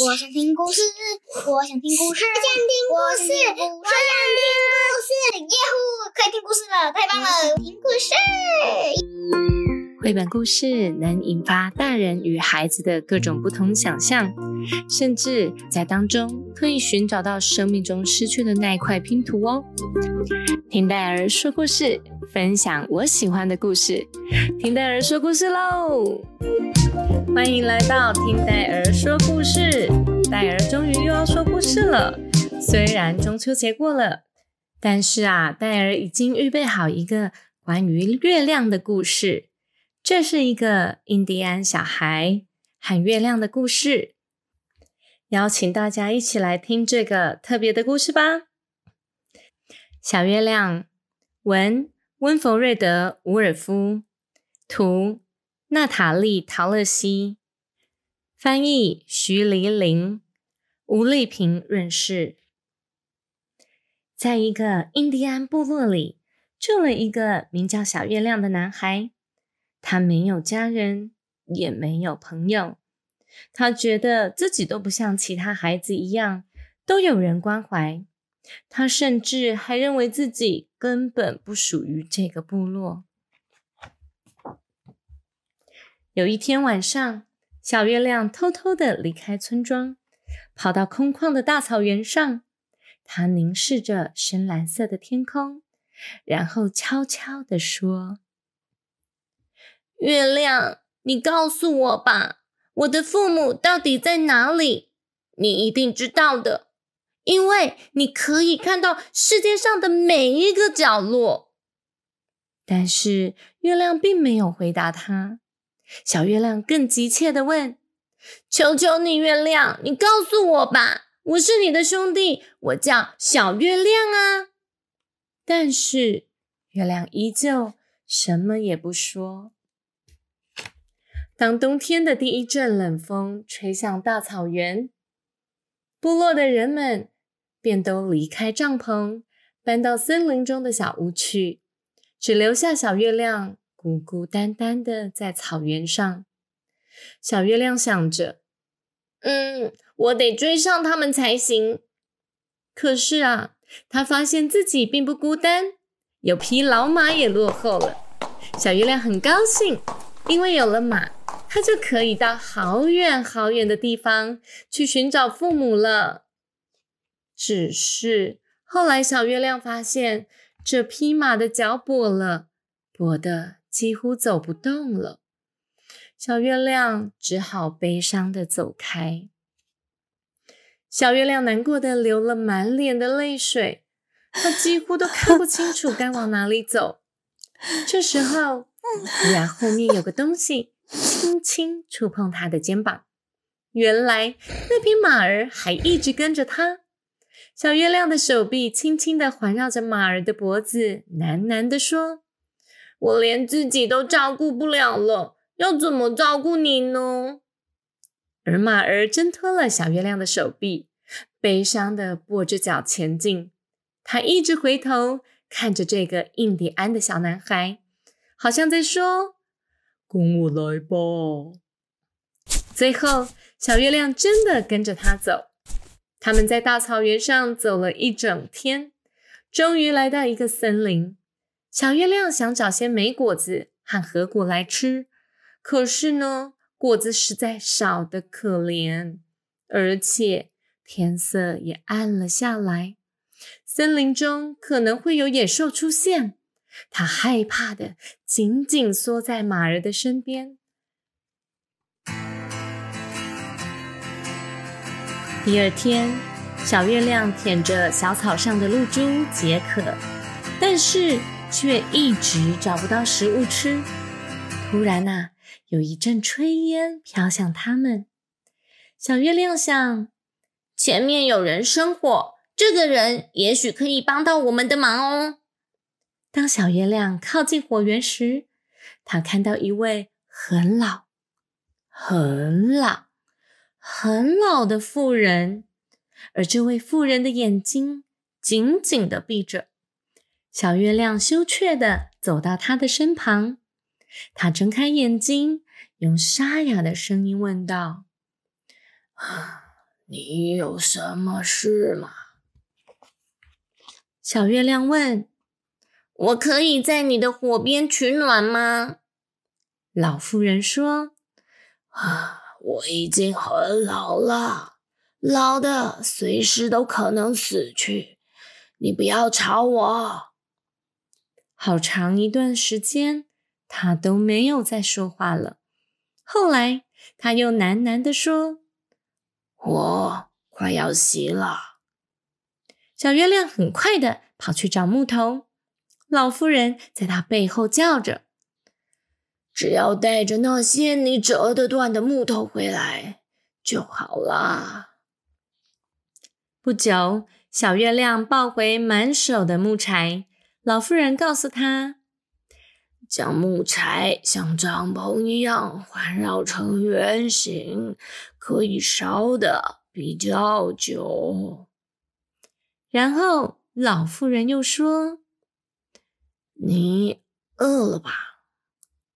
我想听故事，我想听故事，我想听故事，我想听故事，耶呼，可以听故事了，太棒了！听故事。绘本故事能引发大人与孩子的各种不同想象，甚至在当中可以寻找到生命中失去的那一块拼图哦。听戴尔说故事，分享我喜欢的故事。听戴尔说故事喽！欢迎来到听戴尔说故事。戴尔终于又要说故事了。虽然中秋节过了，但是啊，戴尔已经预备好一个关于月亮的故事。这是一个印第安小孩喊月亮的故事，邀请大家一起来听这个特别的故事吧。小月亮，文温弗瑞德·伍尔夫，图娜塔莉·陶乐西，翻译徐黎玲，吴丽萍润饰。在一个印第安部落里，住了一个名叫小月亮的男孩。他没有家人，也没有朋友。他觉得自己都不像其他孩子一样，都有人关怀。他甚至还认为自己根本不属于这个部落。有一天晚上，小月亮偷偷的离开村庄，跑到空旷的大草原上。他凝视着深蓝色的天空，然后悄悄地说。月亮，你告诉我吧，我的父母到底在哪里？你一定知道的，因为你可以看到世界上的每一个角落。但是月亮并没有回答他。小月亮更急切的问：“求求你，月亮，你告诉我吧，我是你的兄弟，我叫小月亮啊。”但是月亮依旧什么也不说。当冬天的第一阵冷风吹向大草原，部落的人们便都离开帐篷，搬到森林中的小屋去，只留下小月亮孤孤单单的在草原上。小月亮想着：“嗯，我得追上他们才行。”可是啊，他发现自己并不孤单，有匹老马也落后了。小月亮很高兴，因为有了马。他就可以到好远好远的地方去寻找父母了。只是后来，小月亮发现这匹马的脚跛了，跛的几乎走不动了。小月亮只好悲伤的走开。小月亮难过的流了满脸的泪水，他几乎都看不清楚该往哪里走。这时候，突 然后面有个东西。轻轻触碰他的肩膀，原来那匹马儿还一直跟着他。小月亮的手臂轻轻的环绕着马儿的脖子，喃喃的说：“我连自己都照顾不了了，要怎么照顾你呢？”而马儿挣脱了小月亮的手臂，悲伤的跛着脚前进。他一直回头看着这个印第安的小男孩，好像在说。跟我来吧。最后，小月亮真的跟着他走。他们在大草原上走了一整天，终于来到一个森林。小月亮想找些莓果子和核果来吃，可是呢，果子实在少得可怜，而且天色也暗了下来，森林中可能会有野兽出现。他害怕的紧紧缩在马儿的身边。第二天，小月亮舔着小草上的露珠解渴，但是却一直找不到食物吃。突然呐，有一阵炊烟飘向他们。小月亮想，前面有人生火，这个人也许可以帮到我们的忙哦。当小月亮靠近火源时，他看到一位很老、很老、很老的妇人，而这位妇人的眼睛紧紧的闭着。小月亮羞怯的走到他的身旁，他睁开眼睛，用沙哑的声音问道：“你有什么事吗？小月亮问：“我可以在你的火边取暖吗？”老妇人说：“啊，我已经很老了，老的随时都可能死去。你不要吵我。”好长一段时间，他都没有再说话了。后来，他又喃喃地说。我快要熄了。小月亮很快的跑去找木头，老妇人在他背后叫着：“只要带着那些你折得断的木头回来就好了。”不久，小月亮抱回满手的木柴。老妇人告诉他：“将木柴像帐篷一样环绕成圆形。”可以烧的比较久。然后老妇人又说：“你饿了吧？”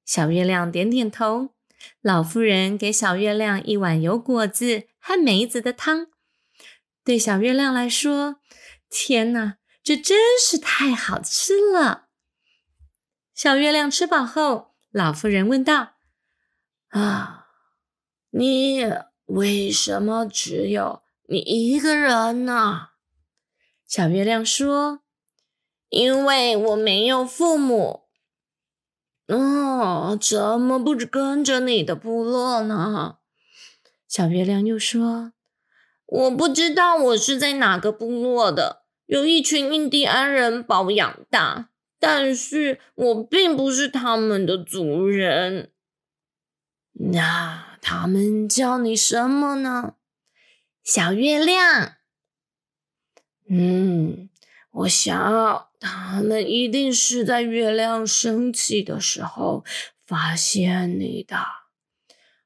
小月亮点点头。老妇人给小月亮一碗有果子和梅子的汤。对小月亮来说，天哪，这真是太好吃了！小月亮吃饱后，老妇人问道：“啊，你？”为什么只有你一个人呢？小月亮说：“因为我没有父母。”哦，怎么不跟着你的部落呢？小月亮又说：“我不知道我是在哪个部落的，有一群印第安人把我养大，但是我并不是他们的族人。”那。他们叫你什么呢？小月亮。嗯，我想他们一定是在月亮升起的时候发现你的。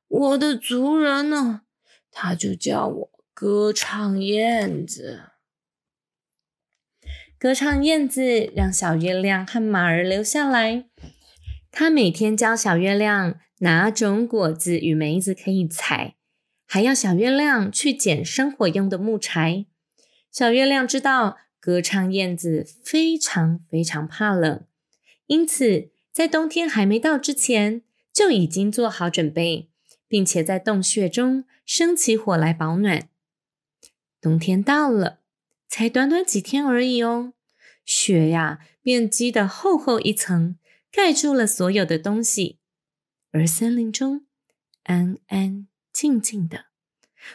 我的族人呢，他就叫我歌唱燕子。歌唱燕子让小月亮和马儿留下来。他每天教小月亮。哪种果子与梅子可以采？还要小月亮去捡生火用的木柴。小月亮知道歌唱燕子非常非常怕冷，因此在冬天还没到之前就已经做好准备，并且在洞穴中生起火来保暖。冬天到了，才短短几天而已哦，雪呀便积得厚厚一层，盖住了所有的东西。而森林中安安静静的，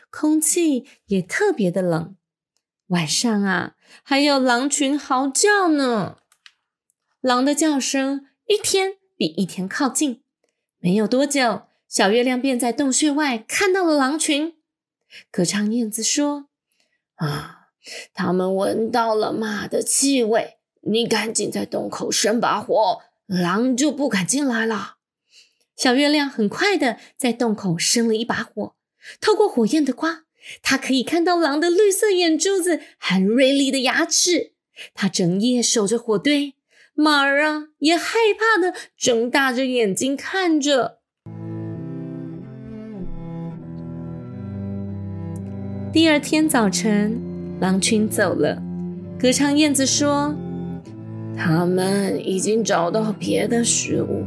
空气也特别的冷。晚上啊，还有狼群嚎叫呢。狼的叫声一天比一天靠近。没有多久，小月亮便在洞穴外看到了狼群。歌唱燕子说：“啊，他们闻到了马的气味，你赶紧在洞口生把火，狼就不敢进来了。”小月亮很快的在洞口生了一把火，透过火焰的光，它可以看到狼的绿色眼珠子和锐利的牙齿。它整夜守着火堆，马儿啊也害怕的睁大着眼睛看着。第二天早晨，狼群走了，歌唱燕子说：“他们已经找到别的食物。”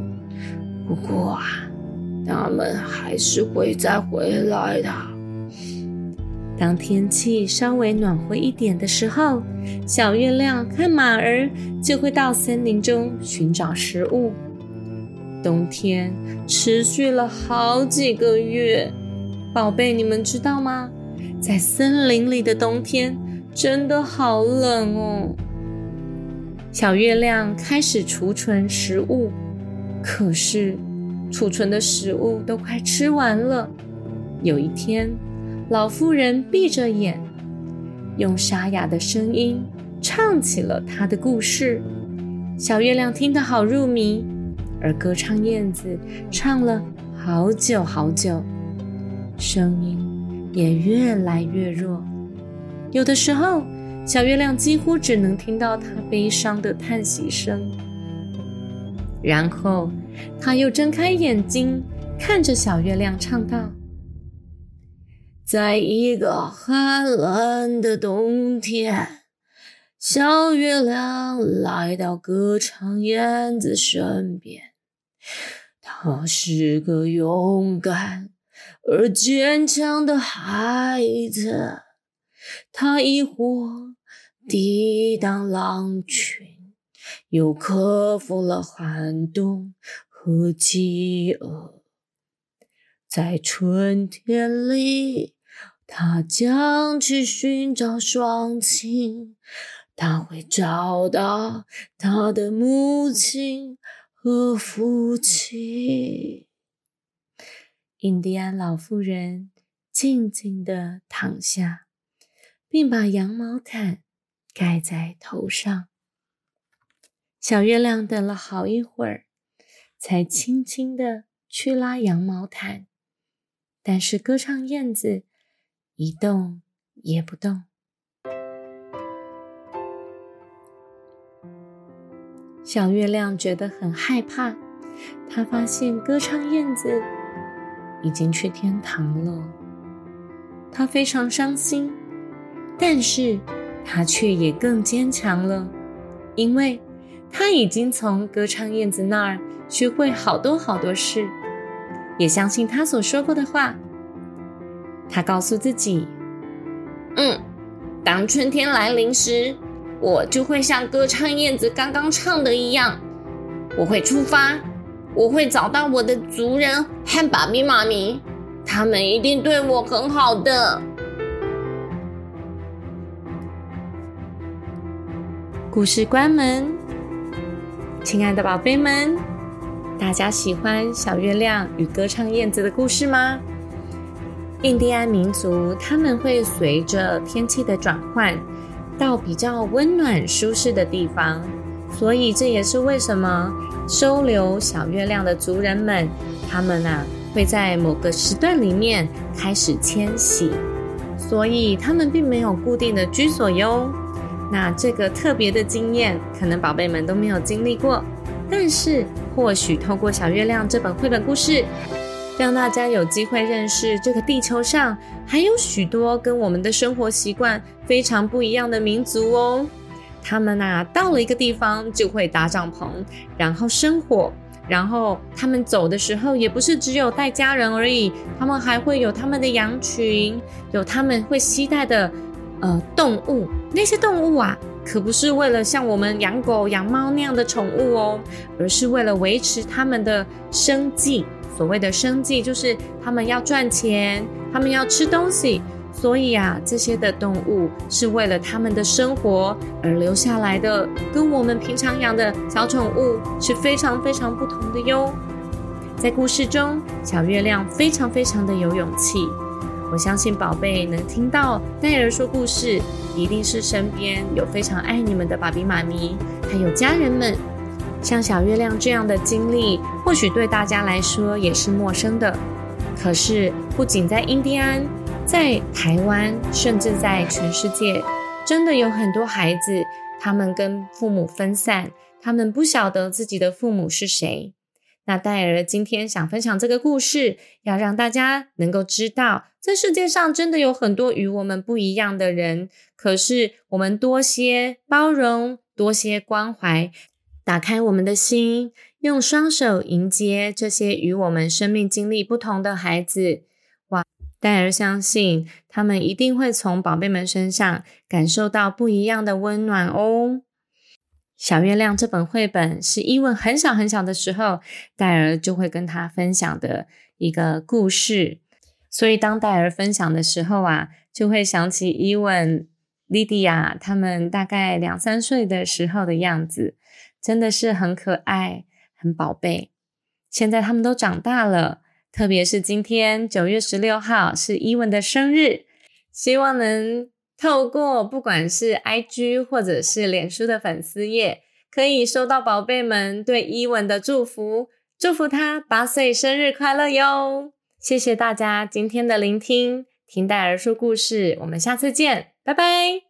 不过啊，他们还是会再回来的。当天气稍微暖和一点的时候，小月亮和马儿就会到森林中寻找食物。冬天持续了好几个月，宝贝，你们知道吗？在森林里的冬天真的好冷哦。小月亮开始储存食物。可是，储存的食物都快吃完了。有一天，老妇人闭着眼，用沙哑的声音唱起了她的故事。小月亮听得好入迷，而歌唱燕子唱了好久好久，声音也越来越弱。有的时候，小月亮几乎只能听到她悲伤的叹息声。然后，他又睁开眼睛，看着小月亮，唱道：“在一个寒冷的冬天，小月亮来到歌唱燕子身边。他是个勇敢而坚强的孩子，他一火抵挡狼群，又克服了寒冬和饥饿。在春天里。他将去寻找双亲，他会找到他的母亲和父亲。印第安老妇人静静地躺下，并把羊毛毯盖在头上。小月亮等了好一会儿，才轻轻地去拉羊毛毯，但是歌唱燕子。一动也不动。小月亮觉得很害怕，他发现歌唱燕子已经去天堂了。他非常伤心，但是他却也更坚强了，因为他已经从歌唱燕子那儿学会好多好多事，也相信他所说过的话。他告诉自己：“嗯，当春天来临时，我就会像歌唱燕子刚刚唱的一样，我会出发，我会找到我的族人和爸比妈咪，他们一定对我很好的。”故事关门，亲爱的宝贝们，大家喜欢小月亮与歌唱燕子的故事吗？印第安民族，他们会随着天气的转换，到比较温暖舒适的地方，所以这也是为什么收留小月亮的族人们，他们啊会在某个时段里面开始迁徙，所以他们并没有固定的居所哟。那这个特别的经验，可能宝贝们都没有经历过，但是或许透过小月亮这本绘本故事。让大家有机会认识这个地球上还有许多跟我们的生活习惯非常不一样的民族哦。他们呐，到了一个地方就会搭帐篷，然后生火，然后他们走的时候也不是只有带家人而已，他们还会有他们的羊群，有他们会携带的呃动物。那些动物啊，可不是为了像我们养狗、养猫那样的宠物哦，而是为了维持他们的生计。所谓的生计，就是他们要赚钱，他们要吃东西，所以啊，这些的动物是为了他们的生活而留下来的，跟我们平常养的小宠物是非常非常不同的哟。在故事中，小月亮非常非常的有勇气。我相信宝贝能听到戴尔说故事，一定是身边有非常爱你们的爸比妈咪，还有家人们。像小月亮这样的经历，或许对大家来说也是陌生的。可是，不仅在印第安，在台湾，甚至在全世界，真的有很多孩子，他们跟父母分散，他们不晓得自己的父母是谁。那戴尔今天想分享这个故事，要让大家能够知道，这世界上真的有很多与我们不一样的人。可是，我们多些包容，多些关怀。打开我们的心，用双手迎接这些与我们生命经历不同的孩子。哇！戴尔相信他们一定会从宝贝们身上感受到不一样的温暖哦。小月亮这本绘本是伊文很小很小的时候，戴尔就会跟他分享的一个故事。所以当戴尔分享的时候啊，就会想起伊文、莉迪亚他们大概两三岁的时候的样子。真的是很可爱，很宝贝。现在他们都长大了，特别是今天九月十六号是伊文的生日，希望能透过不管是 IG 或者是脸书的粉丝页，可以收到宝贝们对伊文的祝福，祝福他八岁生日快乐哟！谢谢大家今天的聆听，听戴尔说故事，我们下次见，拜拜。